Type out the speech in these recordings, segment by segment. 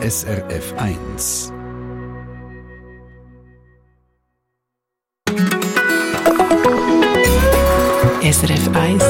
SRF 1. SRF 1.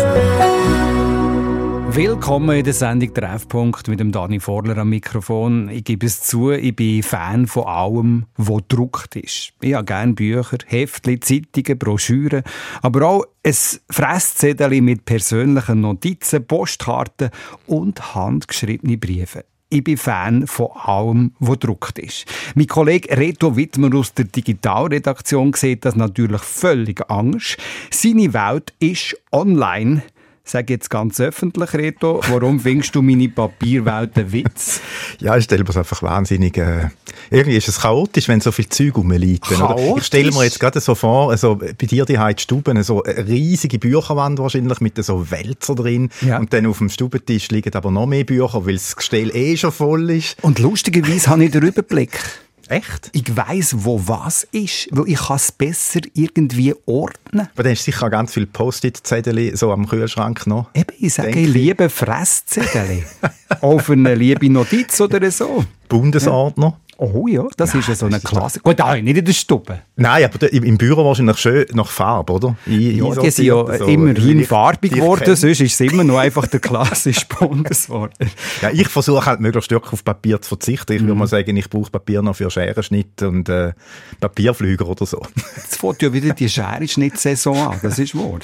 Willkommen in der Sendung Treffpunkt mit dem Dani Vorler am Mikrofon. Ich gebe es zu, ich bin Fan von allem, was gedruckt ist. Ich habe gerne Bücher, Heftchen, Zeitungen, Broschüren, aber auch ein Fresszettel mit persönlichen Notizen, Postkarten und handgeschriebene Briefe. Ich bin Fan von allem, was gedruckt ist. Mein Kollege Reto Wittmer aus der Digitalredaktion sieht das natürlich völlig anders. Seine Welt ist online. Sag jetzt ganz öffentlich, Reto, warum findest du meine Papierwelt ein Witz? ja, ich stelle mir es einfach wahnsinnig. Äh, irgendwie ist es chaotisch, wenn so viel Zeug rumliegt. Ich stelle mir jetzt gerade so vor, also bei dir die Stuben, so eine riesige Bücherwand wahrscheinlich mit so Wälzer drin. Ja. Und dann auf dem Stubentisch liegen aber noch mehr Bücher, weil das Gestell eh schon voll ist. Und lustigerweise habe ich den Überblick. Echt? Ich weiß, wo was ist, weil ich kann es besser irgendwie ordnen. Aber dann hast du sicher ganz viele Post-it-Zettel so am Kühlschrank noch. Eben, ich sage, ich liebe Fresszettel. Auf eine liebe Notiz oder so. Bundesordner. Ja. Oh ja, das ja, ist ja so eine Klasse. Gut, auch nicht in der Stube. Nein, aber im Büro wahrscheinlich schön nach Farbe, oder? I, ja, die sind ja so immerhin farbig geworden, sonst ist es immer noch einfach der klassische Bundesordner. ja, ich versuche halt möglichst stark auf Papier zu verzichten. Ich mhm. würde mal sagen, ich brauche Papier noch für Scherenschnitt und äh, Papierflüger oder so. Jetzt fängt ja wieder die Scherenschnittsaison an, das ist wahr.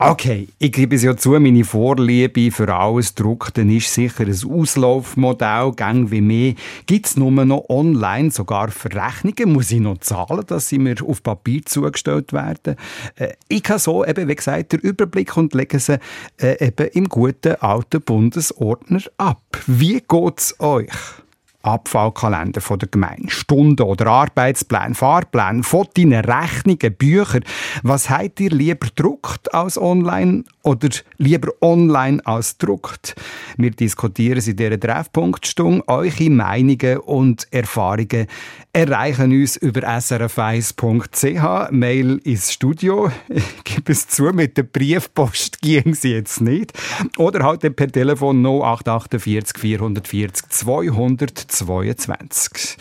Okay, ich gebe es ja zu, meine Vorliebe für alles Druckten ist sicher ein Auslaufmodell, gang wie mehr. Gibt es nur noch online sogar Verrechnungen, muss ich noch zahlen, dass sie mir auf Papier zugestellt werden. Äh, ich habe so eben, wie gesagt, den Überblick und lege sie äh, eben im guten alten Bundesordner ab. Wie geht es euch? Abfallkalender von der Gemeinde, Stunden oder Arbeitspläne, Fahrpläne, Fotos, Rechnungen, Bücher. Was habt ihr lieber druckt als online oder lieber online als druckt? Wir diskutieren in dieser Treffpunktstunde. Eure Meinungen und Erfahrungen erreichen uns über srf1.ch. Mail ins Studio. Ich gebe es zu, mit der Briefpost ging sie jetzt nicht. Oder halt per Telefon 0848 440 200 22.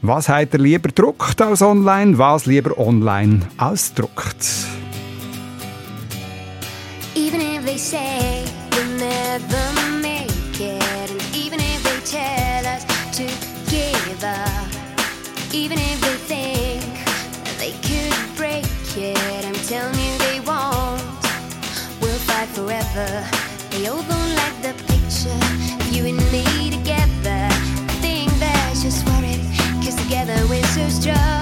Was hat er lieber druckt als online? Was lieber online als druckt? Even if they say we'll never make it, and even if they tell us to give up, even if they think they could break it, I'm telling you they won't. We'll fight forever. They just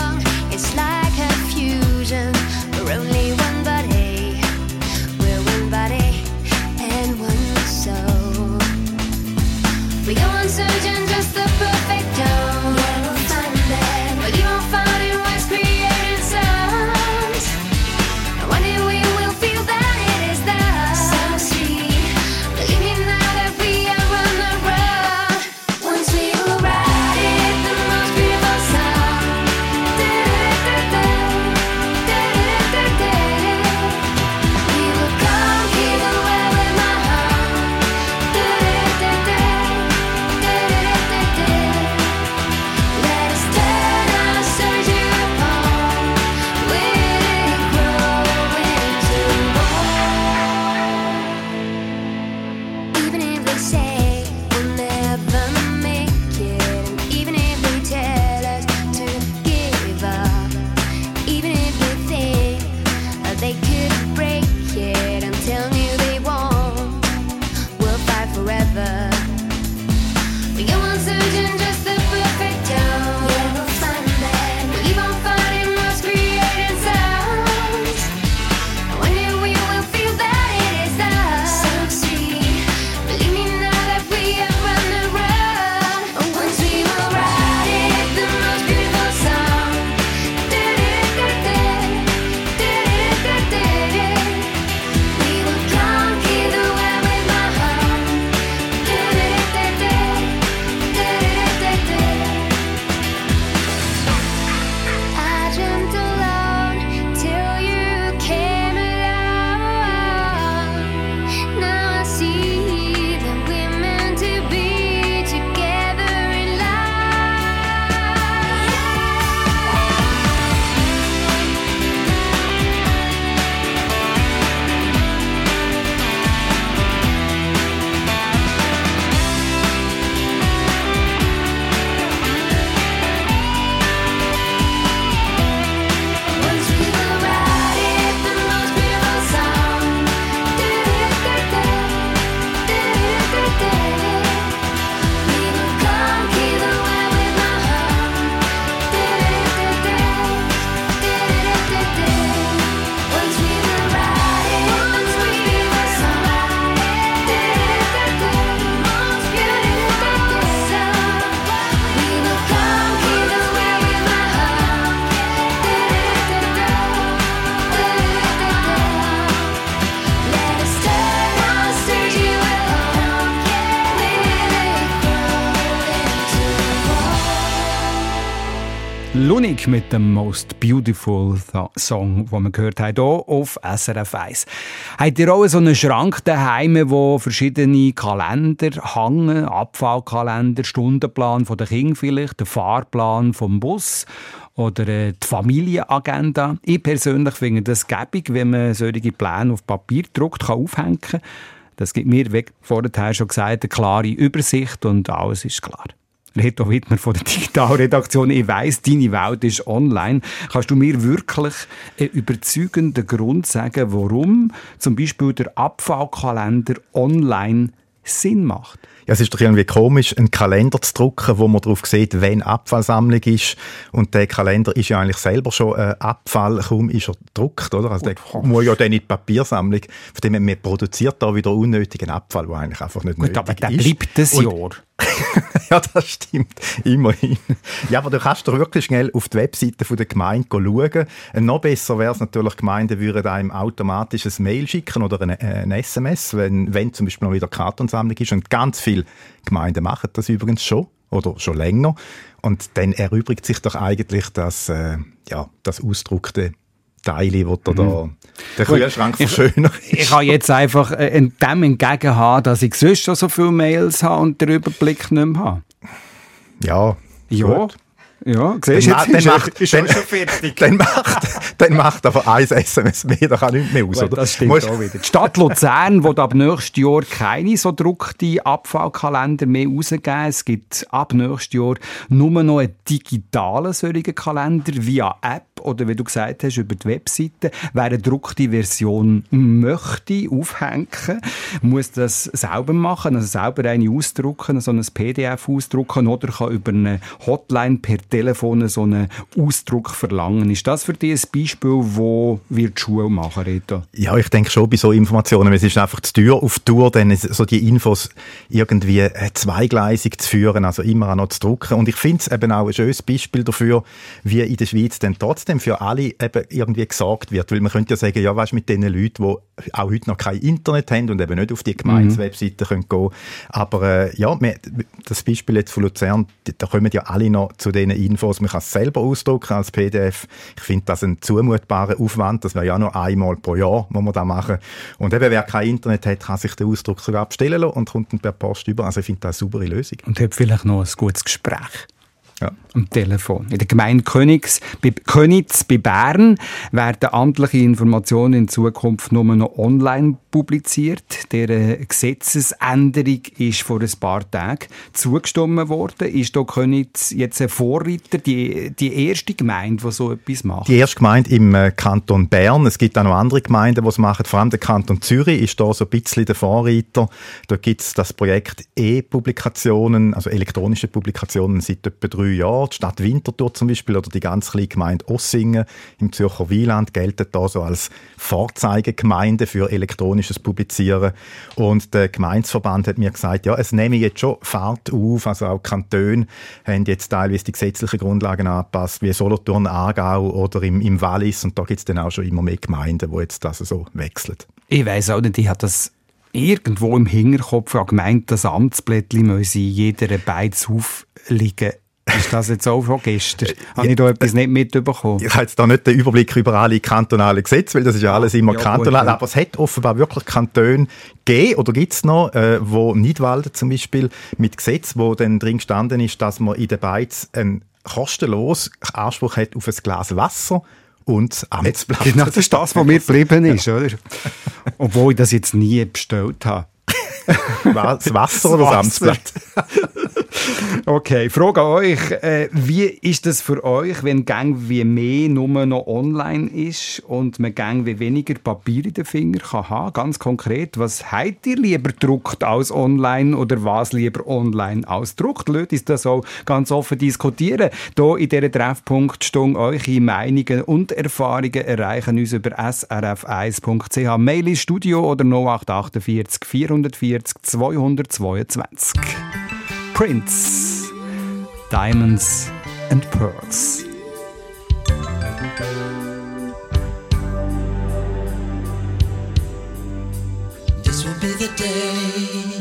Lunig mit dem Most Beautiful Song, den wir gehört haben, hier auf SRF 1. Habt ihr auch so einen Schrank daheim, wo verschiedene Kalender hängen? Abfallkalender, Stundenplan von der Kinder vielleicht, der Fahrplan vom Bus oder äh, die Familienagenda. Ich persönlich finde das gäbig, wenn man solche Pläne auf Papier druckt, kann aufhängen. Das gibt mir, wie vorher schon gesagt, eine klare Übersicht und alles ist klar. Reto Wittmer von der Digitalredaktion. Ich weiss, deine Welt ist online. Kannst du mir wirklich einen überzeugenden Grund sagen, warum zum Beispiel der Abfallkalender online Sinn macht? Ja, es ist doch irgendwie komisch, einen Kalender zu drucken, wo man darauf sieht, wenn Abfallsammlung ist. Und der Kalender ist ja eigentlich selber schon äh, Abfall, kaum ist er gedruckt, oder? Also der muss ja dann in die Papiersammlung. Von dem man produziert da wieder unnötigen Abfall, der eigentlich einfach nicht Gut, nötig aber der bleibt das Jahr. ja, das stimmt. Immerhin. Ja, aber du kannst doch wirklich schnell auf die Webseite der Gemeinde schauen. Noch besser wäre es natürlich, Gemeinden würden einem automatisch ein Mail schicken oder ein, ein SMS, wenn, wenn zum Beispiel noch wieder Kartonsammlung ist. Und ganz viele Gemeinden machen das übrigens schon oder schon länger. Und dann erübrigt sich doch eigentlich das, äh, ja, das ausdruckte Teile, wo da, mhm. der Kühlschrank verschönert Ich, ich kann jetzt einfach äh, dem entgegen haben, dass ich sonst schon so viele Mails habe und den Überblick nicht mehr habe. Ja, ja. Gut. Ja, siehst du, jetzt dann, macht, ist dann, schon fertig. Dann macht, dann macht aber ein SMS mehr, da kann nicht mehr raus. Oder? Das stimmt Musst auch wieder. Die Stadt Luzern wird ab nächstes Jahr keine so druckte Abfallkalender mehr rausgeben. Es gibt ab nächstes Jahr nur noch einen digitalen solchen Kalender via App oder wie du gesagt hast, über die Webseite. Wer eine gedruckte Version möchte aufhängen, muss das selber machen, also selber eine ausdrucken, so ein PDF ausdrucken oder kann über eine Hotline per Telefon so einen Ausdruck verlangen. Ist das für dich ein Beispiel, wo wir die Schule machen, Rita? Ja, ich denke schon bei so Informationen, es ist einfach zu Tür auf Tour, dann so die Infos irgendwie äh, zweigleisig zu führen, also immer auch noch zu drucken. Und ich finde es eben auch ein schönes Beispiel dafür, wie in der Schweiz dann trotzdem für alle eben irgendwie gesagt wird. Weil man könnte ja sagen, ja, weißt mit den Leuten, die auch heute noch kein Internet haben und eben nicht auf die Gemeinswebseite mhm. können gehen Aber äh, ja, das Beispiel jetzt von Luzern, da kommen ja alle noch zu diesen Infos. Man kann es selber ausdrucken als PDF. Ich finde das ein zumutbarer Aufwand. Das wäre ja nur einmal pro Jahr, wo man da machen. Und eben, wer kein Internet hat, kann sich den Ausdruck sogar abstellen lassen und kommt dann per Post über. Also ich finde das eine saubere Lösung. Und hat vielleicht noch ein gutes Gespräch. Ja. Am Telefon. In der Gemeinde Königs, bei Könitz bei Bern werden amtliche Informationen in Zukunft nur noch online publiziert. Der Gesetzesänderung ist vor ein paar Tagen zugestimmt worden. Ist da Könitz jetzt ein Vorreiter, die, die erste Gemeinde, die so etwas macht? Die erste Gemeinde im äh, Kanton Bern. Es gibt auch noch andere Gemeinden, die es machen. Vor allem der Kanton Zürich ist da so ein bisschen der Vorreiter. Da gibt es das Projekt E-Publikationen, also elektronische Publikationen seit etwa drei Jahren. Die Stadt Winterthur zum Beispiel oder die ganz kleine Gemeinde Ossingen im Zürcher Wieland gelten da so als Vorzeigegemeinde für elektronische elektronisches Publizieren. Und der Gemeinsverband hat mir gesagt, ja, es nehme jetzt schon Fahrt auf, also auch Kantone haben jetzt teilweise die gesetzlichen Grundlagen angepasst, wie Solothurn, Aargau oder im, im Wallis. Und da gibt es dann auch schon immer mehr Gemeinden, wo jetzt das so wechseln. Ich weiß auch nicht, ich habe das irgendwo im Hinterkopf gemeint, das Amtsblättchen muss in jeder Beiz aufliegen. Ist das jetzt auch von gestern? Habe ich da etwas nicht mitbekommen? Ich habe jetzt da nicht den Überblick über alle kantonalen Gesetze, weil das ist ja alles immer ja, kantonal. Gut, aber es hat offenbar wirklich Kantone gegeben, oder gibt es noch, äh, wo Nidwalden zum Beispiel mit Gesetz, wo dann drin gestanden ist, dass man in der Beiz einen kostenlos Anspruch hat auf ein Glas Wasser und Amtsblatt. Genau, das ist das, was mir geblieben ist, oder? Obwohl ich das jetzt nie bestellt habe. das Wasser oder das Amtsblatt? okay, Frage an euch. Äh, wie ist das für euch, wenn Gang wie mehr nur noch online ist und man Gang wie weniger Papier in den Finger kann haben? Ganz konkret, was habt ihr lieber druckt als online oder was lieber online als druckt? Leute, ist das auch ganz offen diskutieren. Hier in dieser Treffpunktstunde eure Meinungen und Erfahrungen erreichen uns über srf1.ch. Mail ins Studio oder 0848 440 222. Prince, Diamonds and Pearls. This will be the day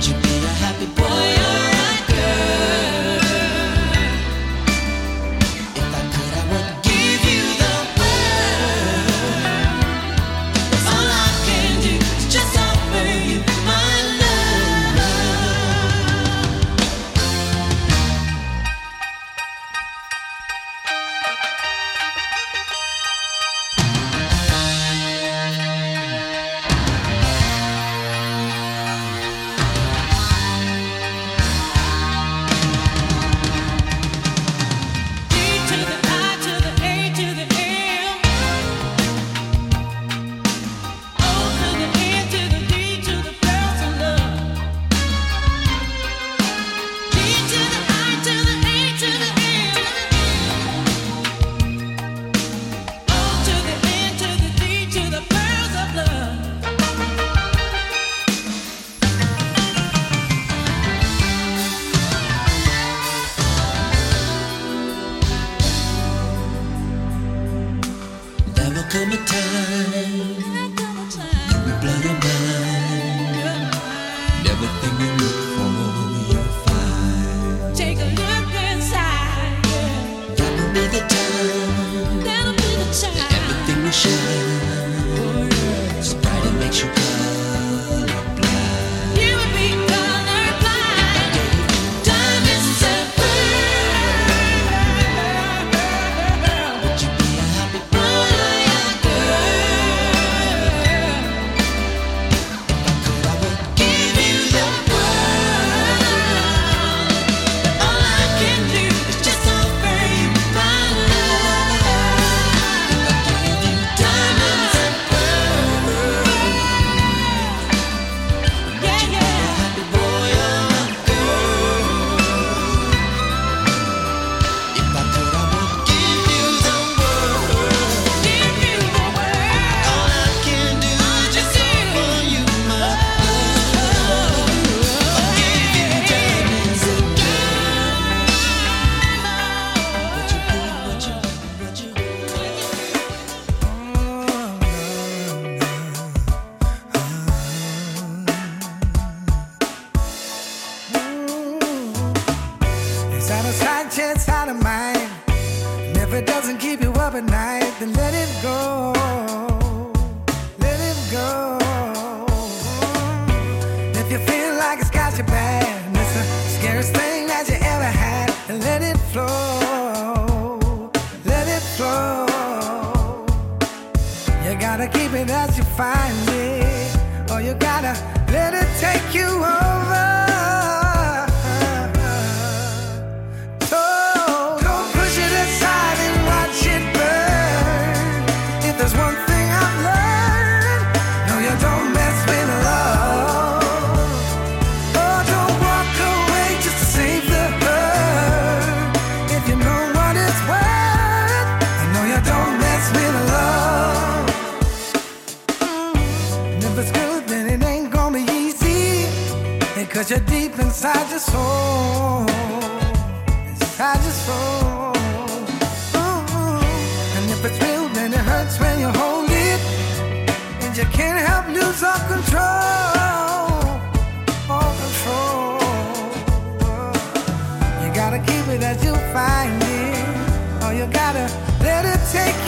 magic I just fall. And if it's real, then it hurts when you hold it, and you can't help lose all control, all control. You gotta keep it as you find it, or you gotta let it take.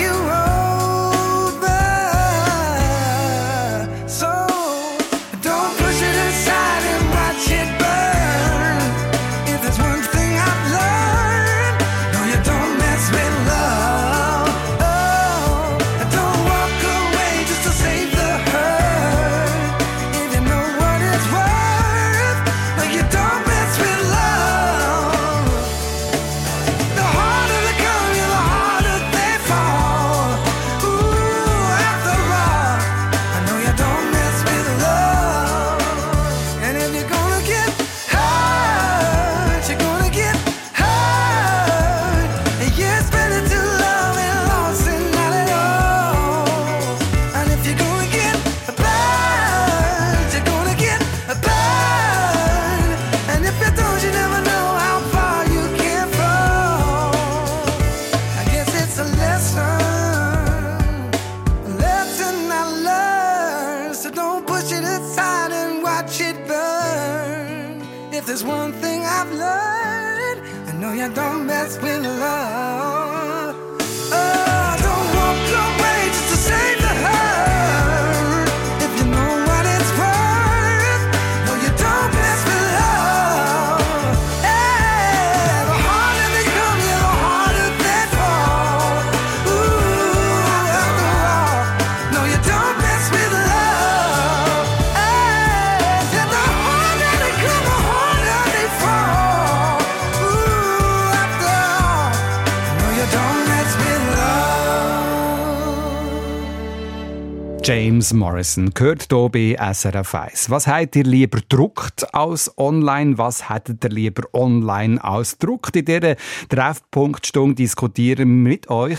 James Morrison gehört hier bei SRF 1. Was habt ihr lieber druckt als online? Was hättet ihr lieber online als druckt? In dieser Treffpunktstunde diskutieren wir mit euch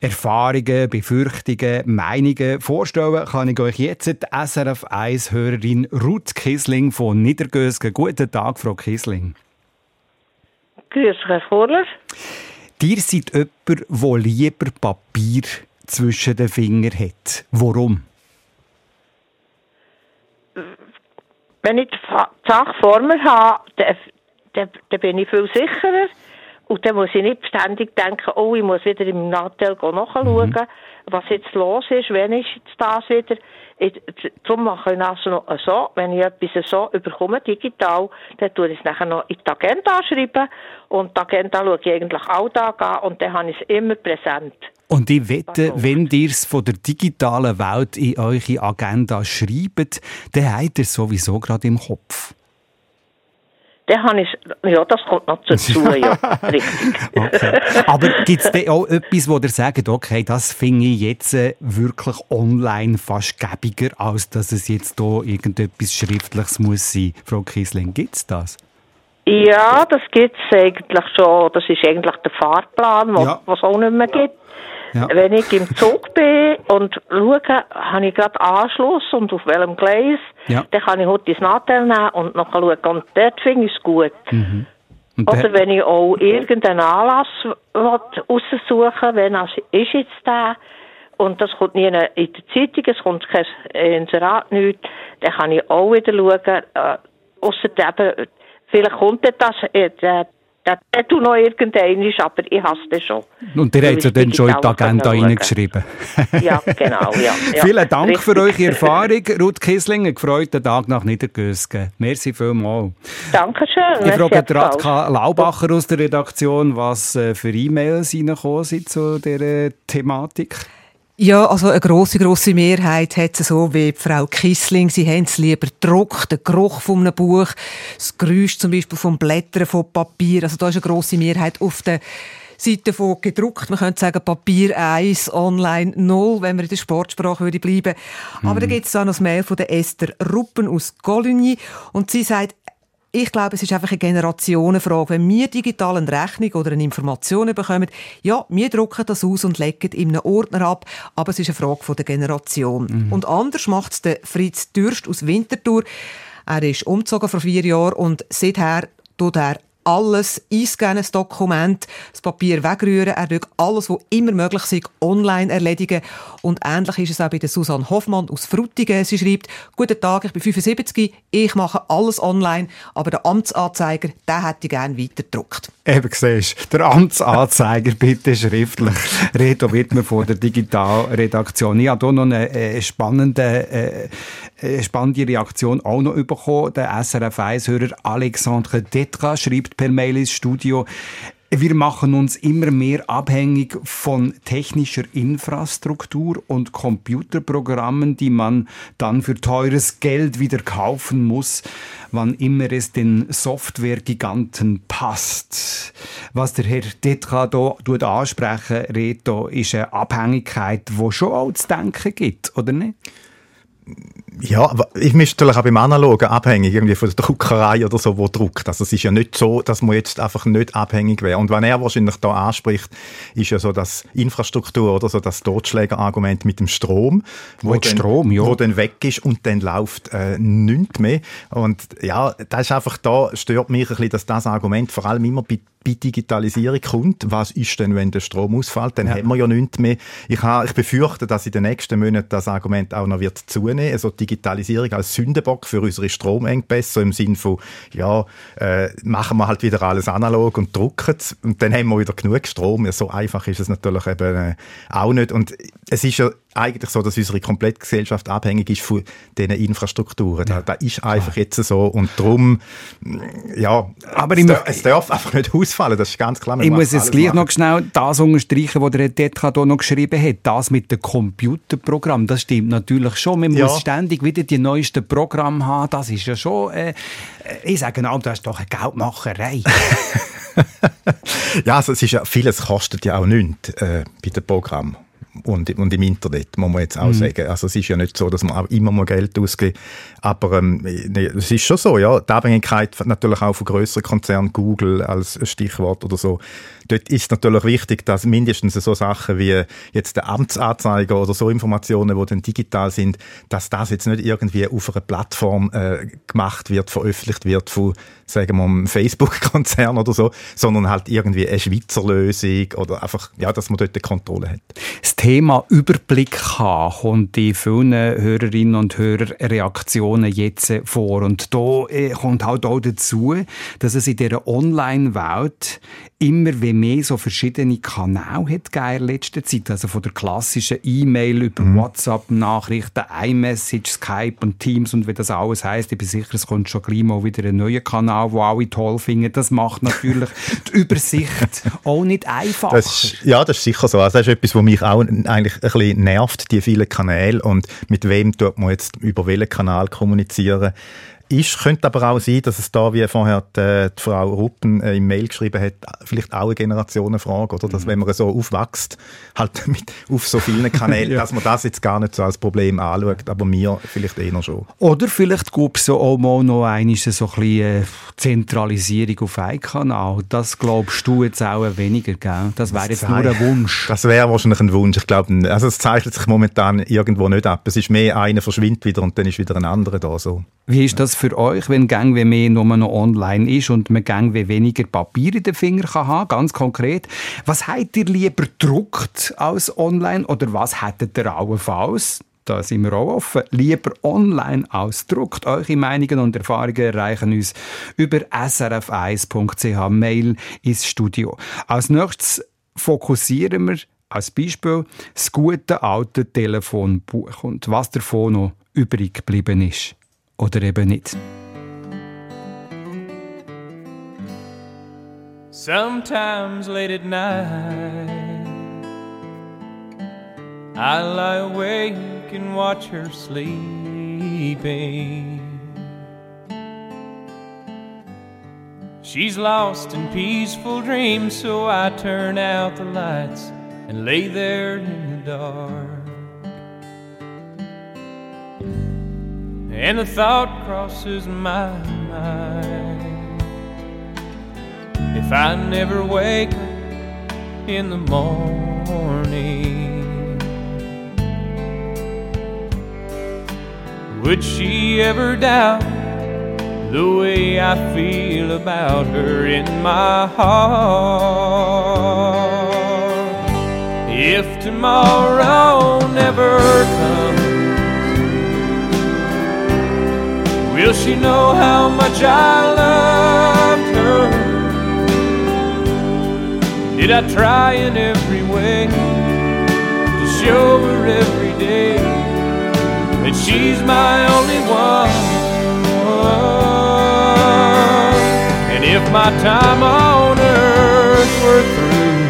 Erfahrungen, Befürchtungen, Meinungen. Vorstellen kann ich euch jetzt die SRF 1-Hörerin Ruth Kisling von Niedergösgen. Guten Tag, Frau Kisling. Grüß Herr Vorler. Ihr seid jemand, der lieber Papier zwischen den Fingern hat. Warum? Wenn ich die Sache vor mir habe, dann, dann, dann bin ich viel sicherer. Und dann muss ich nicht ständig denken, oh, ich muss wieder im Nattel nachschauen, Mhm. was jetzt los ist, wenn ist jetzt das wieder. Ich, darum mache ich also noch so, wenn ich etwas so überkomme, digital, dann tue ich es nachher noch in die Agenda schreiben. Und die Agenda schaue ich eigentlich Alltag an und dann habe ich es immer präsent. Und ich wette, wenn ihr es von der digitalen Welt in eure Agenda schreibt, dann habt ihr es sowieso gerade im Kopf. Dann habe ich es, ja, das kommt noch dazu, ja, richtig. Okay. Aber gibt es auch etwas, wo ihr sagt, okay, das finde ich jetzt äh, wirklich online fast gäbiger, als dass es jetzt hier irgendetwas Schriftliches muss sein? Frau Kiesling, gibt es das? Ja, das gibt es eigentlich schon. Das ist eigentlich der Fahrplan, was Ja. es auch nicht mehr gibt. Ja. Wenn ich im Zug bin und schaue, habe ich gerade Anschluss und auf welchem Gleis, Ja. dann kann ich heute ins Nattel nehmen und noch schauen. Und dort finde ich es gut. Und Oder wenn ich auch irgendeinen Anlass raussuchen wenn es ist jetzt der und das kommt nie in der Zeitung, es kommt kein Inserat, nichts, dann kann ich auch wieder schauen, äh, ausser eben, vielleicht kommt das, äh, der, der tut noch irgendeiner, aber ich hasse das schon. Und ihr habt ja dann schon in die Agenda reingeschrieben. Ja, genau, ja. ja. Vielen Dank für Richtig. eure Erfahrung, Ruth Kiesling. Einen gefreuten Tag nach Niedergösgen. Merci vielmals. Dankeschön. Ich frage ebenfalls. Radka Laubacher aus der Redaktion, was äh, für E-Mails reingekommen sind zu dieser Thematik. Ja, also eine grosse, grosse Mehrheit hat es so wie Frau Kissling. Sie haben es lieber gedruckt, den Geruch von einem Buch, das Geräusch zum Beispiel vom Blättern von Papier. Also da ist eine grosse Mehrheit auf der Seite von gedruckt. Man könnte sagen Papier 1, Online 0, wenn wir in der Sportsprache würde bleiben. Aber da gibt es auch noch das Mail von der Esther Ruppen aus Coligny und sie sagt, ich glaube, es ist einfach eine Generationenfrage. Wenn wir digital eine Rechnung oder eine Information bekommen, ja, wir drucken das aus und legen in einem Ordner ab, aber es ist eine Frage von der Generation. Und anders macht es der Fritz Dürst aus Winterthur. Er ist umgezogen vor vier Jahren und seither tut er alles einscannen, das Dokument, das Papier wegrühren. Er tut alles, was immer möglich ist, online erledigen. Und ähnlich ist es auch bei der Susanne Hoffmann aus Frutigen. Sie schreibt, Guten Tag, ich bin 75, ich mache alles online, aber der Amtsanzeiger, den hätte ich gerne weiter gedruckt. Eben siehst, der Amtsanzeiger bitte schriftlich. Reto Wittmer von der Digitalredaktion. Ich habe hier noch eine äh, spannende, äh, spannende Reaktion auch noch bekommen. Der SRF 1-Hörer Alexandre Detra schreibt per Mail ins Studio, wir machen uns immer mehr abhängig von technischer Infrastruktur und Computerprogrammen, die man dann für teures Geld wieder kaufen muss, wann immer es den Softwaregiganten passt. Was der Herr Detka hier ansprechen, Reto, ist eine Abhängigkeit, die schon auch zu denken gibt, oder nicht? Ja, aber ich müsste natürlich auch beim Analogen abhängig irgendwie von der Druckerei oder so, wo druckt. Also es ist ja nicht so, dass man jetzt einfach nicht abhängig wäre. Und was er wahrscheinlich da anspricht, ist ja so das Infrastruktur oder so das Totschlägerargument mit dem Strom, Wo jetzt Strom, ja. wo dann weg ist und dann läuft äh, nichts mehr. Und ja, das ist einfach da stört mich ein bisschen, dass das Argument vor allem immer bei bei Digitalisierung kommt, was ist denn, wenn der Strom ausfällt, dann Ja. haben wir ja nichts mehr. Ich, ha, ich befürchte, dass in den nächsten Monaten das Argument auch noch wird zunehmen. Also Digitalisierung als Sündenbock für unsere Stromengpässe, so im Sinne von, ja, äh, machen wir halt wieder alles analog und drucken und dann haben wir wieder genug Strom. Ja, so einfach ist es natürlich eben äh, auch nicht. Und es ist ja eigentlich so, dass unsere komplette Gesellschaft abhängig ist von diesen Infrastrukturen. Ja. Da, da ist einfach jetzt so und darum, ja, aber es, darf, es darf einfach nicht ausfallen, das ist ganz klar. Ich muss jetzt gleich machen. noch schnell das unterstreichen, was der Detka hier noch geschrieben hat, das mit dem Computerprogramm, das stimmt natürlich schon. Man ja. muss ständig wieder die neuesten Programme haben, das ist ja schon, äh, ich sage auch, das ist doch eine Geldmacherei. ja, also es ist ja, vieles kostet ja auch nichts äh, bei dem Programm und, und im Internet, muss man jetzt auch mhm. sagen. Also es ist ja nicht so, dass man auch immer mal Geld ausgibt, aber ähm, nee, es ist schon so, ja, die Abhängigkeit natürlich auch von größeren Konzernen, Google als Stichwort oder so, dort ist natürlich wichtig, dass mindestens so Sachen wie jetzt der Amtsanzeiger oder so Informationen, die dann digital sind, dass das jetzt nicht irgendwie auf einer Plattform äh, gemacht wird, veröffentlicht wird von, sagen wir, einem Facebook-Konzern oder so, sondern halt irgendwie eine Schweizer Lösung oder einfach, ja, dass man dort eine Kontrolle hat. Thema Überblick haben kommt in vielen Hörerinnen und Hörer Reaktionen jetzt vor. Und da äh, kommt halt auch dazu, dass es in dieser Online-Welt immer wie mehr so verschiedene Kanäle hat in letzter Zeit. Also von der klassischen E-Mail über mhm. WhatsApp-Nachrichten, iMessage, Skype und Teams und wie das alles heißt. Ich bin sicher, es kommt schon gleich mal wieder ein neuer Kanal, den alle toll finden. Das macht natürlich die Übersicht auch nicht ist, ja, das ist sicher so. Also das ist etwas, was mich auch eigentlich ein bisschen nervt, die vielen Kanäle und mit wem tut man jetzt über welchen Kanal kommunizieren ist. Könnte aber auch sein, dass es da, wie vorher die, die Frau Ruppen äh, im Mail geschrieben hat, vielleicht auch eine Generationenfrage, oder? Dass mhm. wenn man so aufwächst, halt mit, auf so vielen Kanälen, ja. dass man das jetzt gar nicht so als Problem anschaut, aber mir vielleicht eher schon. Oder vielleicht gibt es auch mal noch eine so ein bisschen äh, Zentralisierung auf einen Kanal. Das glaubst du jetzt auch weniger, gell? Das wäre jetzt nur ein Wunsch. Das wäre wahrscheinlich ein Wunsch. Ich glaube, also es zeichnet sich momentan irgendwo nicht ab. Es ist mehr, einer verschwindet wieder und dann ist wieder ein anderer da. So. Wie ist das für euch, wenn gang wie mehr nur noch online ist und man gang wie weniger Papier in den Finger kann haben, ganz konkret? Was habt ihr lieber druckt als online oder was hättet ihr allenfalls? da sind wir auch offen, lieber online ausdruckt. Eure Meinungen und Erfahrungen erreichen uns über srf1.ch Mail ins Studio. Als nächstes fokussieren wir als Beispiel das gute alte Telefonbuch und was davon noch übrig geblieben ist oder eben nicht. Sometimes late at night I lie awake and watch her sleeping She's lost in peaceful dreams, so I turn out the lights and lay there in the dark. And the thought crosses my mind if I never wake up in the morning, would she ever doubt the way I feel about her in my heart? If tomorrow never comes Will she know how much I loved her? Did I try in every way to show her every day that she's my only one? And if my time on earth were through,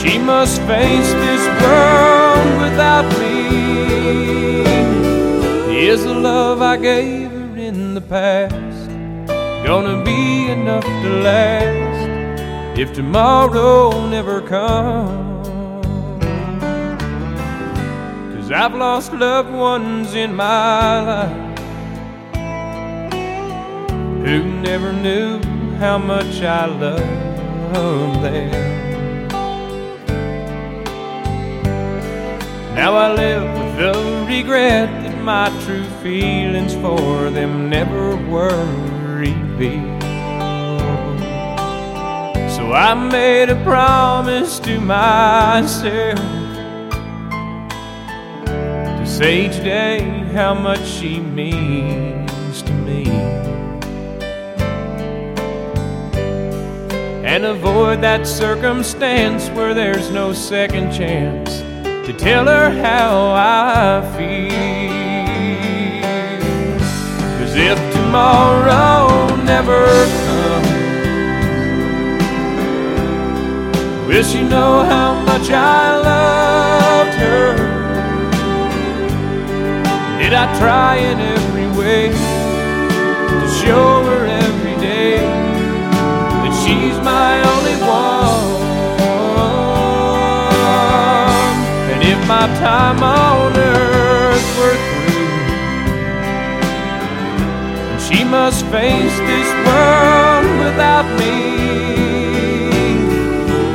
she must face this world without. Is the love I gave her in the past gonna be enough to last if tomorrow never comes? Cause I've lost loved ones in my life who never knew how much I loved them. Now I live with the regret my true feelings for them never were revealed. So I made a promise to myself to say today how much she means to me. And avoid that circumstance where there's no second chance to tell her how I feel. tomorrow never comes. Wish you know how much I loved her. Did I try in every way to show her every day that she's my only one? And if my time on earth were She must face this world without me.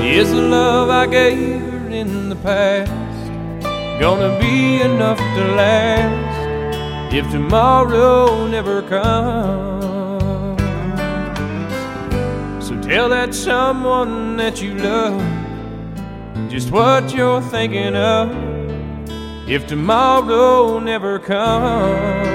Is the love I gave her in the past gonna be enough to last if tomorrow never comes? So tell that someone that you love just what you're thinking of if tomorrow never comes.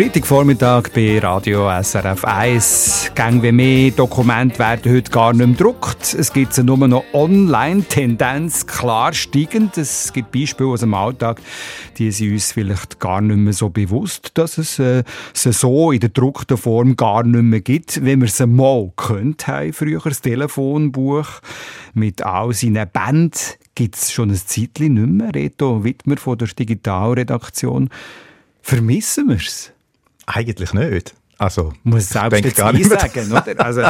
Freitagvormittag bei Radio SRF 1. Gang wie mehr Dokumente werden heute gar nicht mehr gedruckt. Es gibt sie nur noch online. Tendenz klar steigend. Es gibt Beispiele aus dem Alltag, die sind uns vielleicht gar nicht mehr so bewusst, dass es äh, sie so in der gedruckten Form gar nicht mehr gibt, wie wir sie mal könnt haben. Früher das Telefonbuch mit all seinen Bänden gibt es schon ein Zeitchen nicht mehr. Reto Wittmer von der Digitalredaktion. Vermissen wir es? Eigentlich nicht. Also, muss selbst denke jetzt gar nicht sagen, oder? Also,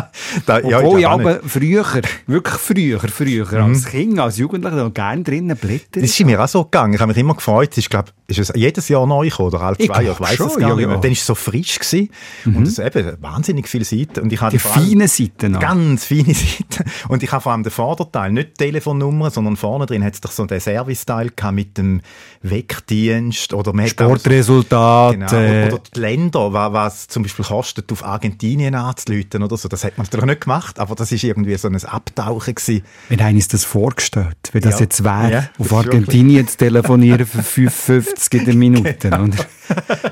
Da- ja, ich obwohl ich aber früher, wirklich früher, früher, als Kind, als Jugendlicher, noch gerne drinnen blättern. Das ist mir auch so gegangen. Ich habe mich immer gefreut. Es ist, glaub, ist es jedes Jahr neu gekommen, oder alle Ich zwei Jahre? Ich schon, es gar ja, nicht mehr. ja. Dann war es so frisch gewesen. und es eben wahnsinnig viele Seiten. Und ich hatte Die feinen Seiten noch. Ganz feine Seiten. Und ich habe vor allem den Vorderteil, nicht die Telefonnummer, sondern vorne drin hat es doch so den Serviceteil gehabt mit dem Wegdienst oder Sportresultat. Genau. Oder die Länder, wa- was zum Beispiel kostet, auf Argentinien anzuleuten oder so. Das hat man natürlich nicht gemacht, aber das ist irgendwie so ein Abtauchen gewesen. Wir haben uns das vorgestellt, wie das Ja. jetzt wäre, Ja, auf ist Argentinien zu telefonieren für 55 in der Minute. Genau.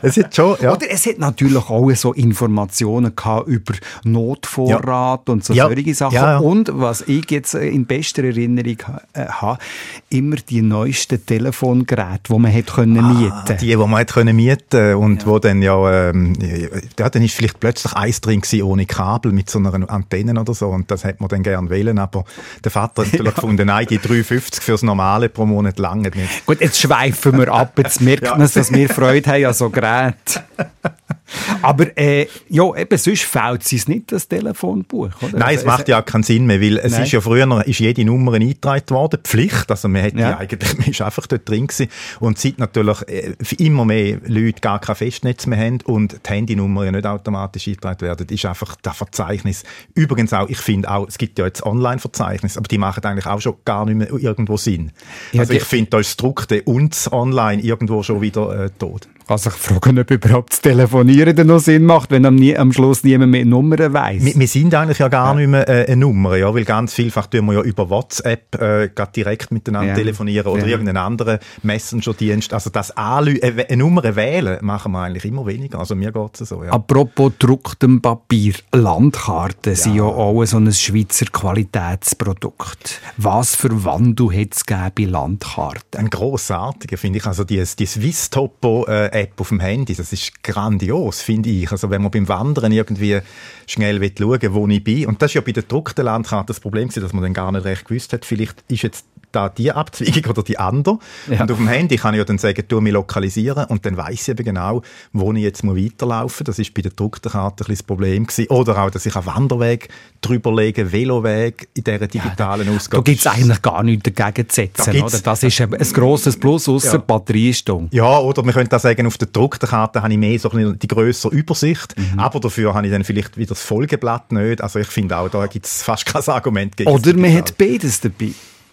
Es hat schon, ja. Oder es hat natürlich auch so Informationen gehabt über Notvorrat und so Ja. solche Sachen. Ja, ja. Und was ich jetzt äh, in bester Erinnerung äh, habe, immer die neuesten Telefongeräte, die man hätte können mieten Ah, die, die man hat können mieten und wo dann ja, ähm, ja, dann ist vielleicht plötzlich eins drin gewesen, ohne Kabel mit so einer Antenne oder so und das hätte man dann gern wählen, aber der Vater hat natürlich gefunden, nein, die 3,50 fürs Normale pro Monat lange nicht. Gut, jetzt schweifen wir ab. Jetzt merkt Ja. man, dass wir Freude haben an so Geräten. Aber äh, ja, eben, sonst fehlt es uns nicht, das Telefonbuch. Oder? Nein, es Also, macht ja auch keinen Sinn mehr, weil es Nein. ist ja früher ist jede Nummer eingetragen worden, Pflicht, also man hätte Ja. ja. eigentlich, man ist einfach dort drin gewesen. und seit natürlich äh, für immer mehr Leute gar kein Festnetz mehr haben und die Handynummer ja nicht automatisch eingetragen werden, ist einfach das Verzeichnis. Übrigens auch, ich finde auch, es gibt ja jetzt Online-Verzeichnis, aber die machen eigentlich auch schon gar nicht mehr irgendwo Sinn. Ja, also ich finde, da ist das Druckte und das Online irgendwo schon wieder äh, tot. Kann sich fragen, ob überhaupt das Telefonieren dann noch Sinn macht, wenn am, nie, am Schluss niemand mehr Nummern weiss. Wir, wir sind eigentlich ja gar nicht mehr äh, eine Nummer, ja, weil ganz vielfach tun wir ja über WhatsApp äh, direkt miteinander Ja. telefonieren oder Ja. irgendeinen anderen Messenger-Dienst. Also das Anlü äh, eine Nummer wählen machen wir eigentlich immer weniger. Also mir geht es so, ja. Apropos gedrucktem Papier, Landkarten sind ja auch so ein Schweizer Qualitätsprodukt. Was für Wandel hat es bei Landkarten? Ein grossartiger, finde ich. Also die, die Swiss-Topo-App auf dem Handy, das ist grandios, finde ich. Also wenn man beim Wandern irgendwie schnell will schauen wo ich bin. Und das ist ja bei der gedruckten Landkarte das Problem gewesen, dass man dann gar nicht recht gewusst hat, vielleicht ist jetzt da die Abzweigung oder die andere. Ja. Und auf dem Handy kann ich ja dann sagen, tu mich lokalisieren und dann weiß ich eben genau, wo ich jetzt weiterlaufen muss. Das ist bei der gedruckten Karte ein bisschen das Problem gewesen. Oder auch, dass ich einen Wanderweg drüber lege, Veloweg in dieser digitalen Ausgabe. Da gibt es eigentlich gar nichts dagegen zu Da setzen. gibt's- Oder? Das ist ein, ein grosses Plus, ausser Ja. die Batterie ist dumm. Ja, oder man könnte auch sagen, auf der gedruckten Karte habe ich mehr so ein die grössere Übersicht, Mhm. aber dafür habe ich dann vielleicht wieder das Folgeblatt nicht. Also ich finde auch, da gibt es fast kein Argument gegen Oder man hat beides dabei.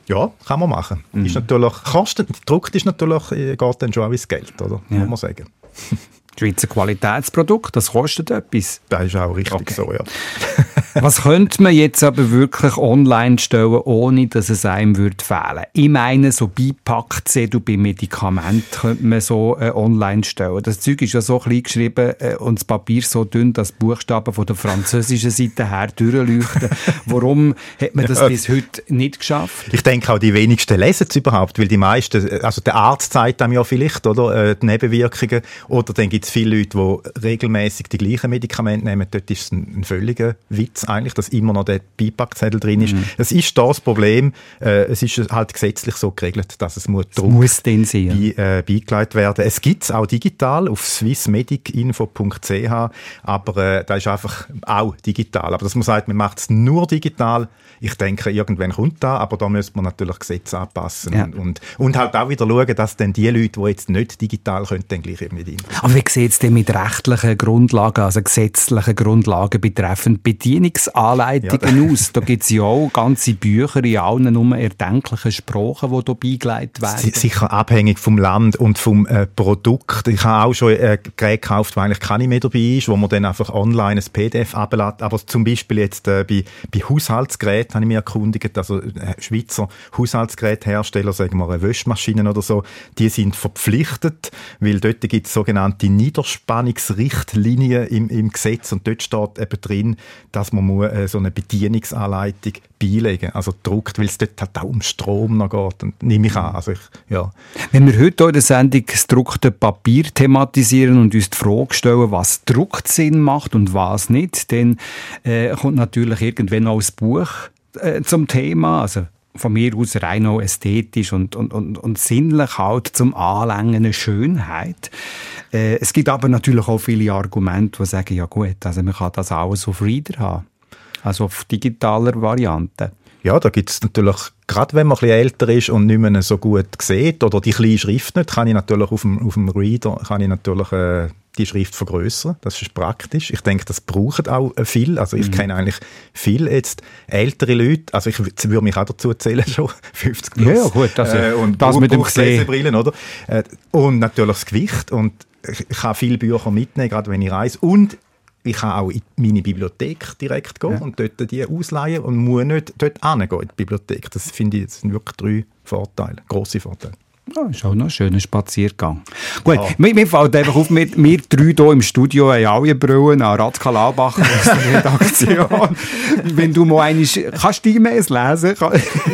Ja, kann man machen. Mhm. Ist natürlich, kostet, gedruckt ist natürlich, äh, geht dann schon auch ins Geld, oder? Ja. Muss man sagen. Schweizer Qualitätsprodukt, das kostet etwas. Das ist auch richtig Okay. so, ja. Was könnte man jetzt aber wirklich online stellen, ohne dass es einem würde fehlen? Ich meine, so Beipackzettel bei Medikamenten könnte man so äh, online stellen. Das Zeug ist ja so klein geschrieben äh, und das Papier so dünn, dass die Buchstaben von der französischen Seite her durchleuchten. Warum hat man das Ja. bis heute nicht geschafft? Ich denke auch, die wenigsten lesen es überhaupt, weil die meisten, äh, also der Arzt zeigt einem ja vielleicht, oder, äh, die Nebenwirkungen, oder dann gibt es viele Leute, die regelmäßig die gleichen Medikamente nehmen, dort ist es ein, ein völliger Witz eigentlich, dass immer noch der Beipackzettel drin ist. Es ist da das Problem, äh, es ist halt gesetzlich so geregelt, dass es muss druck muss bei, äh, beigelegt werden. Es gibt es auch digital auf swissmedicinfo.ch, aber äh, da ist einfach auch digital. Aber dass man sagt, man macht es nur digital, ich denke, irgendwann kommt da, aber da müsste man natürlich Gesetze anpassen Ja. und, und, und halt auch wieder schauen, dass dann die Leute, die jetzt nicht digital können, dann gleich irgendwie drin. Aber wie sieht es denn mit rechtlichen Grundlagen, also gesetzlichen Grundlagen betreffend Bedienung Bedienungsanleitungen aus? Da gibt es ja auch ganze Bücher in allen nur erdenklichen Sprachen, die hier beigelegt werden. Si- Sicher abhängig vom Land und vom äh, Produkt. Ich habe auch schon äh, Geräte gekauft, wo eigentlich keine mehr dabei ist, wo man dann einfach online ein PDF ablädt. Aber zum Beispiel jetzt äh, bei, bei Haushaltsgeräten habe ich mich erkundigt, also äh, Schweizer Haushaltsgerätehersteller, sagen wir Wäschmaschinen oder so, die sind verpflichtet, weil dort gibt es sogenannte Niederspannungsrichtlinien im, im Gesetz und dort steht eben drin, dass man muss, äh, so eine Bedienungsanleitung beilegen, also druckt, weil es dort halt auch um Strom noch geht. Und nehme ich an. Also ich, ja. Wenn wir heute in der Sendung das gedruckte Papier thematisieren und uns die Frage stellen, was druckt Sinn macht und was nicht, dann äh, kommt natürlich irgendwann auch das Buch äh, zum Thema. Also von mir aus rein auch ästhetisch und, und, und, und sinnlich halt zum Anlängen eine Schönheit. Äh, es gibt aber natürlich auch viele Argumente, die sagen, ja gut, also man kann das alles auf Reader haben. Also auf digitaler Variante. Ja, da gibt's natürlich, gerade wenn man ein bisschen älter ist und nicht mehr so gut sieht oder die kleine Schrift nicht, kann ich natürlich auf dem, auf dem Reader kann ich natürlich, äh, die Schrift vergrößern. Das ist praktisch. Ich denke, das braucht auch äh, viel. Also ich kenne eigentlich viel jetzt ältere Leute, also ich würde mich auch dazu zählen, schon 50 plus. Ja, gut, das- äh, und das mit dem Lesebrillen, oder? Äh, und natürlich das Gewicht und ich, ich kann viele Bücher mitnehmen, gerade wenn ich reise. Und ich kann auch in meine Bibliothek direkt gehen und dort die ausleihen und muss nicht dort hingehen in die Bibliothek. Das finde ich, das sind wirklich drei Vorteile, grosse Vorteile. Ja, ist auch noch ein schöner Spaziergang. Gut, mir, mir fällt einfach auf, wir, wir drei hier im Studio haben alle Brillen an Ratzka Laubach aus der Redaktion. Wenn du mal einmal, kannst du die E-Mails lesen?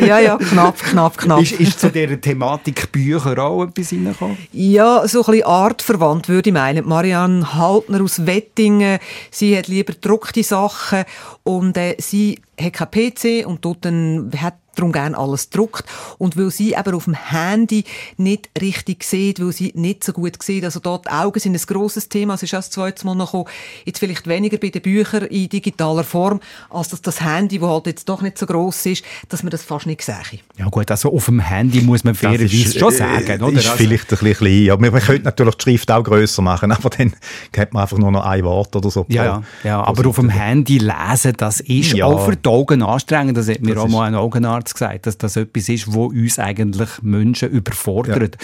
Ja, ja, knapp, knapp, knapp. Ist, ist zu dieser Thematik Bücher auch etwas reingekommen? Ja, so ein bisschen artverwandt würde ich meinen. Marianne Haltner aus Wettingen, sie hat lieber gedruckte Sachen und äh, sie hat kein PC und tut dann, hat darum gerne alles gedruckt. Und weil sie eben auf dem Handy nicht richtig sieht, weil sie nicht so gut sieht, also dort die Augen sind ein grosses Thema, es ist erst das zweite Mal noch gekommen, jetzt vielleicht weniger bei den Büchern in digitaler Form, als dass das Handy, das halt jetzt doch nicht so gross ist, dass man das fast nicht sehe. Ja gut, also auf dem Handy muss man fairerweise schon sagen, oder? Ist Also- vielleicht ein bisschen klein. Aber man könnte natürlich die Schrift auch grösser machen, aber dann hat man einfach nur noch ein Wort oder so. Ja, ja, ja, aber auf dem Handy lesen, das ist Ja. auch für die Augen anstrengend. Das hat mir Das auch mal ein Augenarzt gesagt, dass das etwas ist, wo uns eigentlich Menschen überfordert.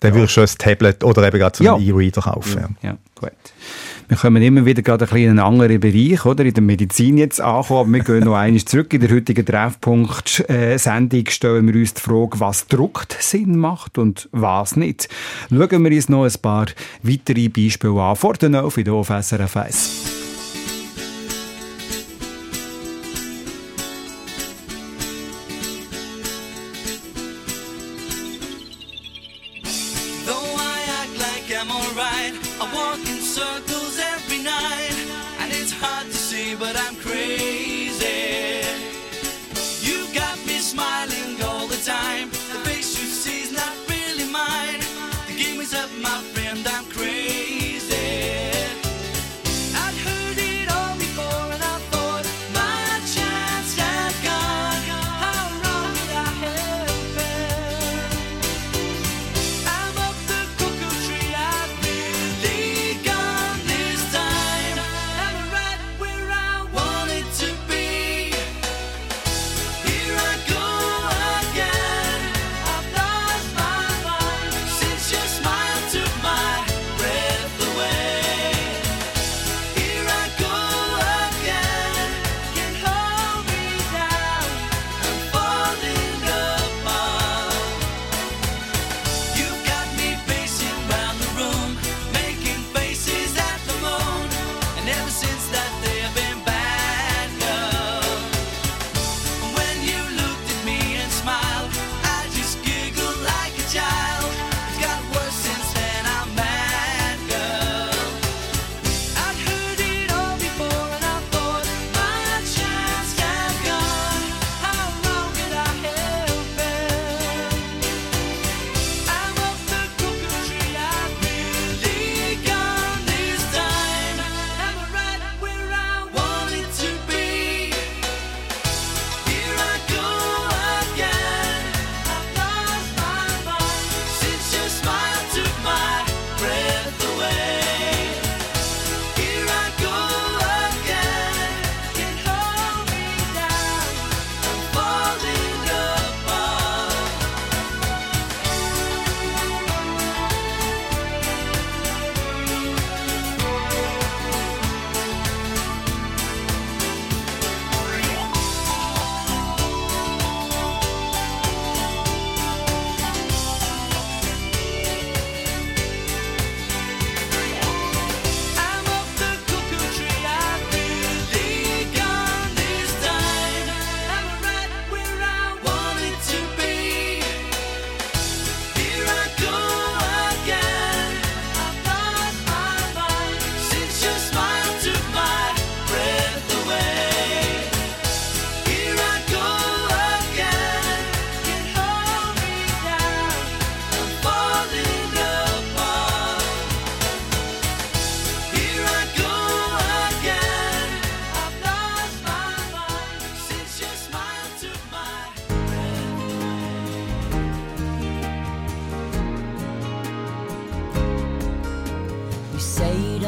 Dann würde ich schon ein Tablet oder eben gerade so einen Ja. E-Reader kaufen. Ja. Ja, gut. Wir kommen immer wieder gerade ein bisschen in einen anderen Bereich, oder? In der Medizin jetzt ankommen, aber wir gehen noch einmal zurück. In der heutigen Treffpunkt-Sendung stellen wir uns die Frage, was Druckt Sinn macht und was nicht. Schauen wir uns noch ein paar weitere Beispiele an. Vor der 11 hier auf SRF 1.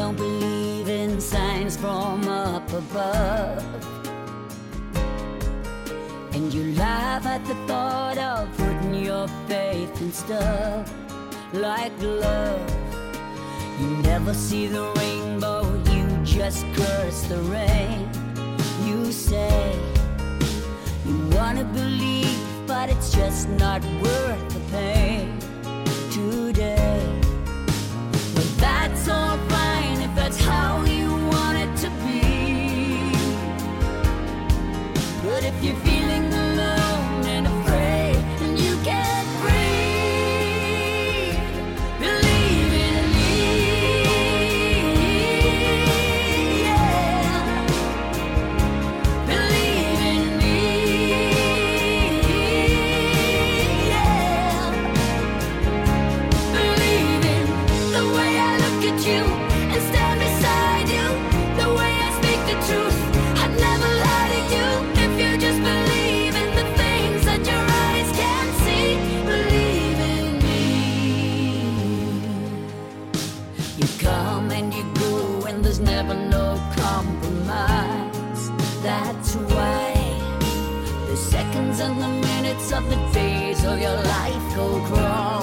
Don't believe in signs from up above. And you laugh at the thought of putting your faith in stuff like love. You never see the rainbow, you just curse the rain. You say you wanna believe, but it's just not worth the pain today. your life oh, go wrong.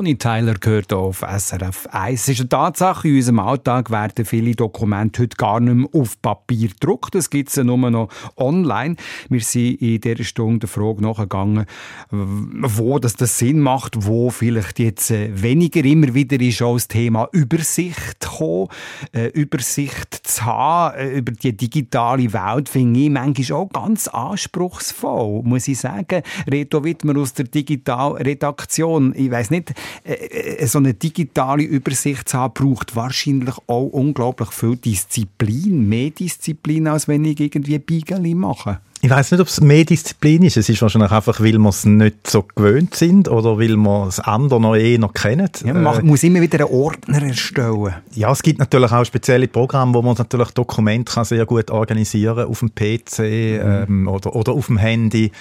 Bonnie Tyler gehört auf SRF 1. Es ist eine Tatsache, in unserem Alltag werden viele Dokumente heute gar nicht mehr auf Papier gedruckt. Es gibt sie nur noch online. Wir sind in dieser Stunde der Frage nachgegangen, wo das, das Sinn macht, wo vielleicht jetzt äh, weniger immer wieder ist auch das Thema Übersicht kommen. Äh, Übersicht zu haben äh, über die digitale Welt finde ich manchmal auch ganz anspruchsvoll, muss ich sagen. Reto Wittmer aus der Digitalredaktion. Ich weiß nicht, äh, äh, so eine digitale Übersicht zu haben, braucht wahrscheinlich auch unglaublich viel Disziplin, mehr Disziplin, als wenn ich irgendwie Beigeli mache. Ich weiß nicht, ob es mehr Disziplin ist. Es ist wahrscheinlich einfach, weil wir es nicht so gewöhnt sind oder weil wir das andere noch eh noch kennen. Ja, man macht- muss immer wieder einen Ordner erstellen. Ja, es gibt natürlich auch spezielle Programme, wo man natürlich Dokumente kann sehr gut organisieren auf dem PC ähm, oder, oder auf dem Handy,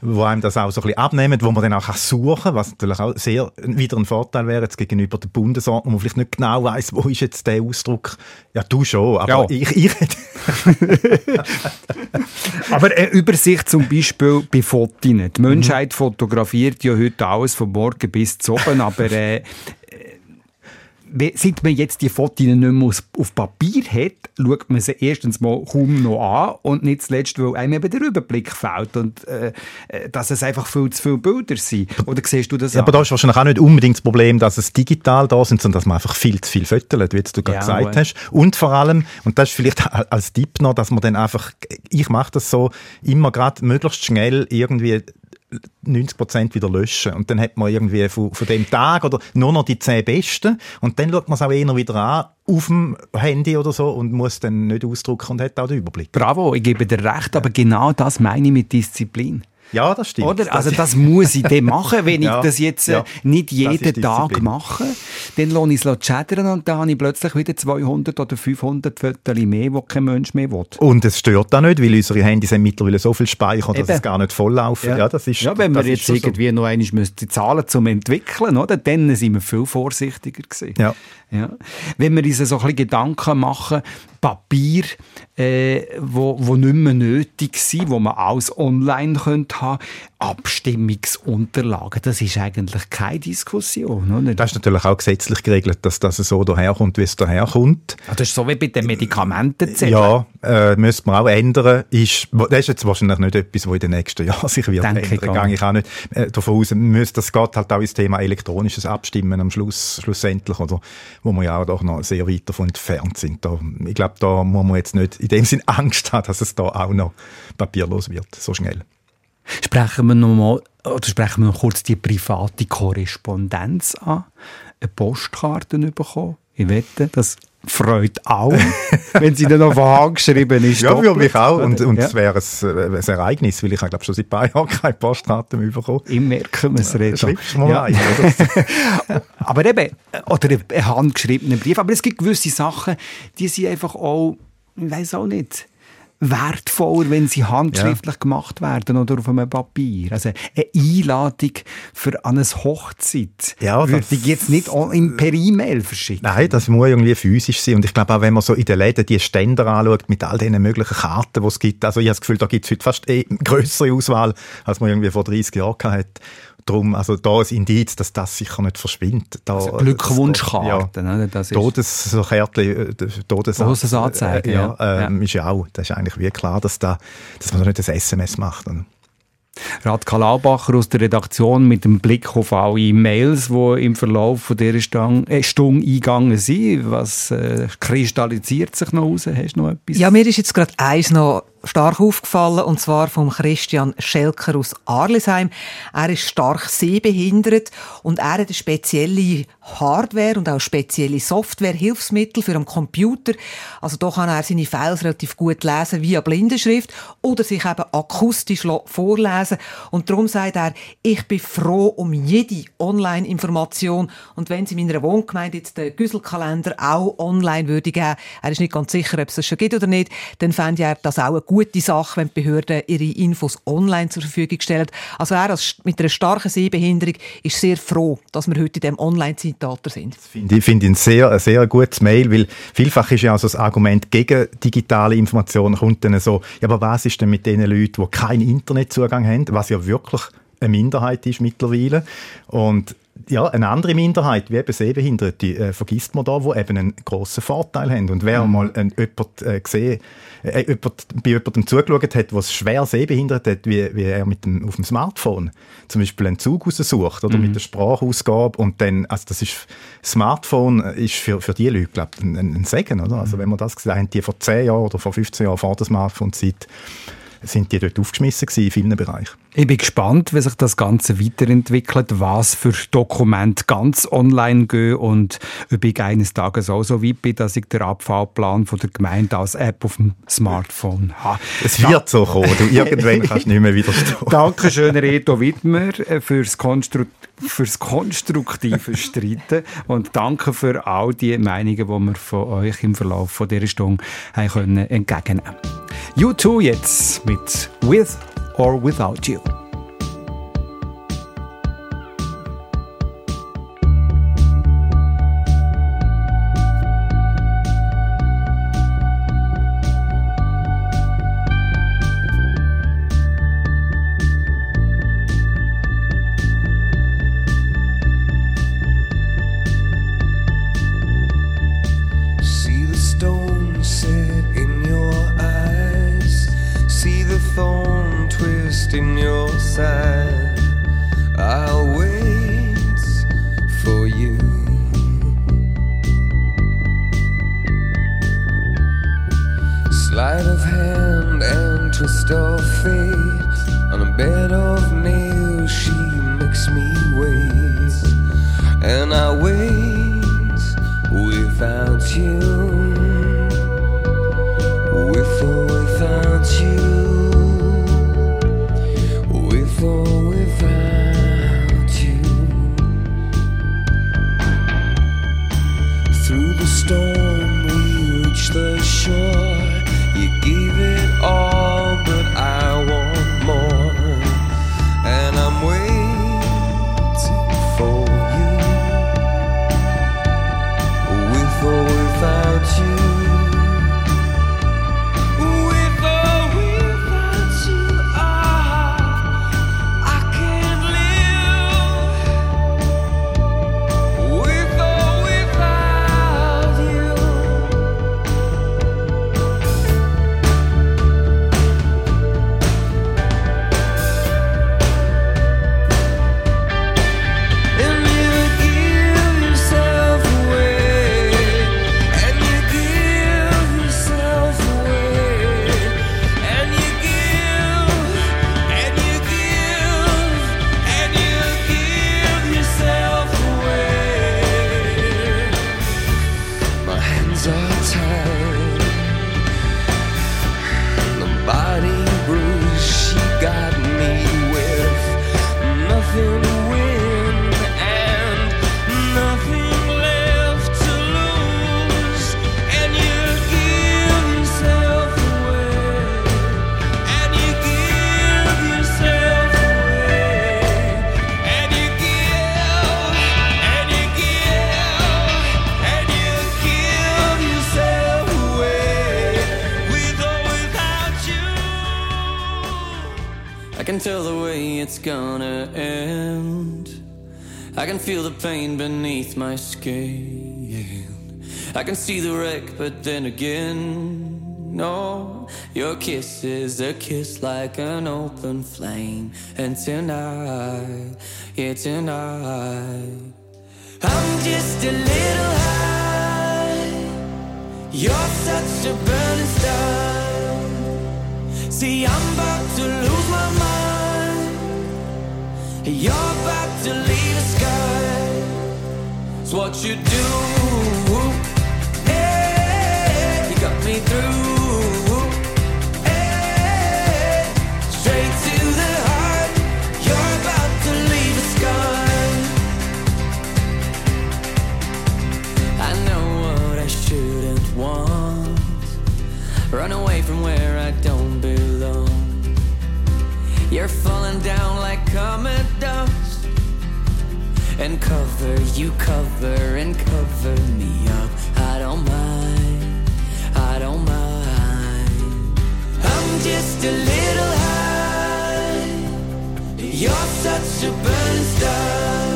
wo einem das auch so ein bisschen abnehmen, wo man dann auch kann suchen kann, was natürlich auch sehr wieder ein Vorteil wäre jetzt gegenüber der Bundesordnung, wo man vielleicht nicht genau weiß, wo ist jetzt der Ausdruck. Ja, du schon, aber Ja. ich, ich Aber eine Übersicht zum Beispiel bei Fotos. Die Menschheit fotografiert ja heute alles von morgen bis zu oben, aber äh, äh, seit man jetzt die Fotos nicht mehr auf Papier hat, schaut man sie erstens mal kaum noch an und nicht zuletzt, weil einem eben der Überblick fehlt und äh, äh, dass es einfach viel zu viele Bilder sind. Oder siehst du das Ja, aber da ist wahrscheinlich auch nicht unbedingt das Problem, dass es digital da sind, sondern dass man einfach viel zu viel fötelt, wie jetzt du gerade Ja, gesagt gut. hast. Und vor allem, und das ist vielleicht als Tipp noch, dass man dann einfach, ich mache das so, immer gerade möglichst schnell irgendwie 90 Prozent wieder löschen. Und dann hat man irgendwie von, von dem Tag oder nur noch die 10 besten. Und dann schaut man es auch eher wieder an, auf dem Handy oder so, und muss dann nicht ausdrucken und hat auch den Überblick. Bravo, ich gebe dir recht, aber genau das meine ich mit Disziplin. Ja, das stimmt. Oder? Also das muss ich dann machen, wenn Ja, ich das jetzt äh, ja. nicht jeden Tag mache. Dann lohne ich es chattern und dann habe ich plötzlich wieder 200 oder 500 Fotos mehr, die kein Mensch mehr will. Und es stört auch nicht, weil unsere Handys haben mittlerweile so viel Speicher, dass Eben. es gar nicht volllaufen. Ja. das ist, ja, wenn wir jetzt schon so. irgendwie noch einmal müssen die Zahlen zum entwickeln, oder? Dann sind wir viel vorsichtiger gewesen. Ja. Ja. Wenn wir uns so ein bisschen Gedanken machen, Papier, äh, wo, wo nicht mehr nötig sind, wo man alles online könnte haben, Abstimmungsunterlagen, das ist eigentlich keine Diskussion, oder? Das ist natürlich auch gesetzlich geregelt, dass das so daherkommt, wie es daherkommt. Ja, Das ist so wie bei den Medikamentenzetteln. Ja, äh, müsste man auch ändern. Ist, das ist jetzt wahrscheinlich nicht etwas, was in den nächsten Jahren sich wird Denke ich ändern. Gehe ich auch nicht äh, davon aus. Müsste, das geht halt auch ins Thema elektronisches Abstimmen am Schluss, schlussendlich, oder, wo wir ja auch doch noch sehr weit davon entfernt sind. Da, ich glaube, da muss man jetzt nicht in dem Sinn Angst haben, dass es da auch noch papierlos wird, so schnell. Sprechen wir noch mal, oder sprechen wir noch kurz die private Korrespondenz an. Eine Postkarte bekommen. Ich wette, das freut auch, wenn sie dann noch von Hand geschrieben ist. Ja, für mich auch. Und, und ja. es wäre ein, äh, ein Ereignis, weil ich habe, glaube schon seit ein paar Jahren keine Postkarten mehr bekommen. Im merken wir es reden. Schreibst du mal Ja. ein, oder? Aber eben, oder ein handgeschriebener Brief. Aber es gibt gewisse Sachen, die sind einfach auch, ich weiß auch nicht, wertvoller, wenn sie handschriftlich gemacht werden oder auf einem Papier. Also eine Einladung für eine Hochzeit Ja, würde ich jetzt nicht per E-Mail verschicken. Nein, das muss irgendwie physisch sein. Und ich glaube auch, wenn man so in den Läden die Ständer anschaut, mit all den möglichen Karten, die es gibt, also ich habe das Gefühl, da gibt es heute fast eh eine grössere Auswahl, als man irgendwie vor 30 Jahren hatte. Darum, also da ein Indiz, dass das sicher nicht verschwindet. Da, Also Glückwunschkarten, Ja. oder? Das ist Todes, so Kärtchen, äh, Todes Todesanzeige, äh, ja, ja. ähm, ist ja auch, das ist eigentlich wie klar, dass, da, dass man da nicht ein SMS macht. Und Radka Laubacher aus der Redaktion mit dem Blick auf alle Mails, die im Verlauf von dieser Stung, äh, Stunde eingegangen sind. Was äh, kristallisiert sich noch raus? Hast du noch etwas? Ja, mir ist jetzt gerade eins noch stark aufgefallen, und zwar vom Christian Schelker aus Arlesheim. Er ist stark sehbehindert und er hat eine spezielle Hardware und auch spezielle Software, Hilfsmittel für einen Computer. Also da kann er seine Files relativ gut lesen via Blindenschrift oder sich eben akustisch vorlesen. Und darum sagt er, ich bin froh um jede Online-Information und wenn sie in meiner Wohngemeinde jetzt den Güsselkalender auch online würde geben, er ist nicht ganz sicher, ob es das schon gibt oder nicht, dann fände er das auch eine gute Sache, wenn die Behörden ihre Infos online zur Verfügung stellen. Also er als, mit einer starken Sehbehinderung ist sehr froh, dass wir heute in diesem Online-Zeitalter sind. finde ich, finde ein sehr, ein sehr gutes Mail, weil vielfach ist ja also das Argument gegen digitale Informationen kommt dann so, ja, aber was ist denn mit den Leuten, die keinen Internetzugang haben, was ja wirklich eine Minderheit ist mittlerweile und ja, eine andere Minderheit, wie eben Sehbehinderte, äh, vergisst man da, wo eben einen grossen Vorteil haben. Und wer mal ein, jemand, äh, gesehen, äh, jemand, bei jemandem zugeschaut hat, der es schwer sehbehindert hat, wie, wie er mit dem, auf dem Smartphone zum Beispiel einen Zug raussucht oder mit der Sprachausgabe und dann, also das ist, Smartphone ist für, für die Leute, glaube ich, ein, ein Segen, oder? Also wenn man das gesehen haben, die vor 10 Jahren oder vor 15 Jahren vor der Smartphone-Zeit, sind die dort aufgeschmissen gewesen in vielen Bereichen. Ich bin gespannt, wie sich das Ganze weiterentwickelt, was für Dokumente ganz online gehen und ob ich eines Tages auch so weit bin, dass ich den Abfallplan von der Gemeinde als App auf dem Smartphone habe. Es wird so kommen, du irgendwann kannst du nicht mehr widerstehen. Dankeschön, Reto Wittmer, äh, fürs, Konstru fürs konstruktive Streiten und danke für all die Meinungen, die wir von euch im Verlauf von dieser Stunde haben können entgegennehmen You too jetzt mit With or Without You. My skin. I can see the wreck, but then again, no. Your kiss is a kiss like an open flame. And tonight, yeah, tonight, I'm just a little high. You're such a burning star. See, I'm about to lose my mind. You're about to leave. It's what you do. Hey, you got me through. Straight to the heart. You're about to leave the sky. I know what I shouldn't want. Run away from where I don't belong. You're falling down And cover, you cover and cover me up. I don't mind, I don't mind. I'm just a little high. You're such a burning star.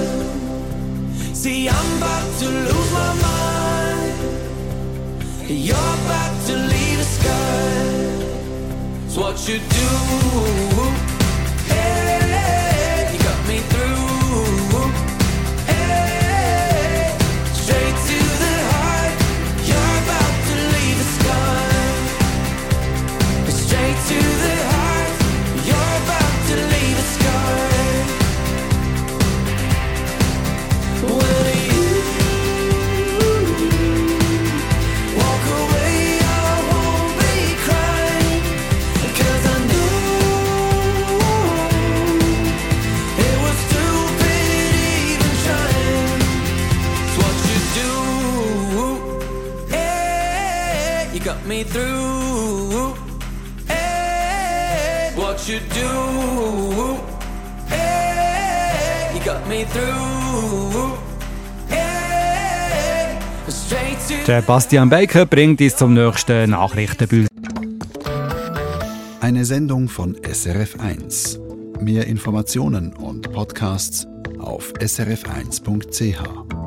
See, I'm about to lose my mind. You're about to leave the sky. It's what you do. Me through. Hey, what you do. Hey, you got me through. Der Bastian Baker bringt uns zum nächsten Nachrichtenbild. Eine Sendung von SRF1. Mehr Informationen und Podcasts auf srf1.ch.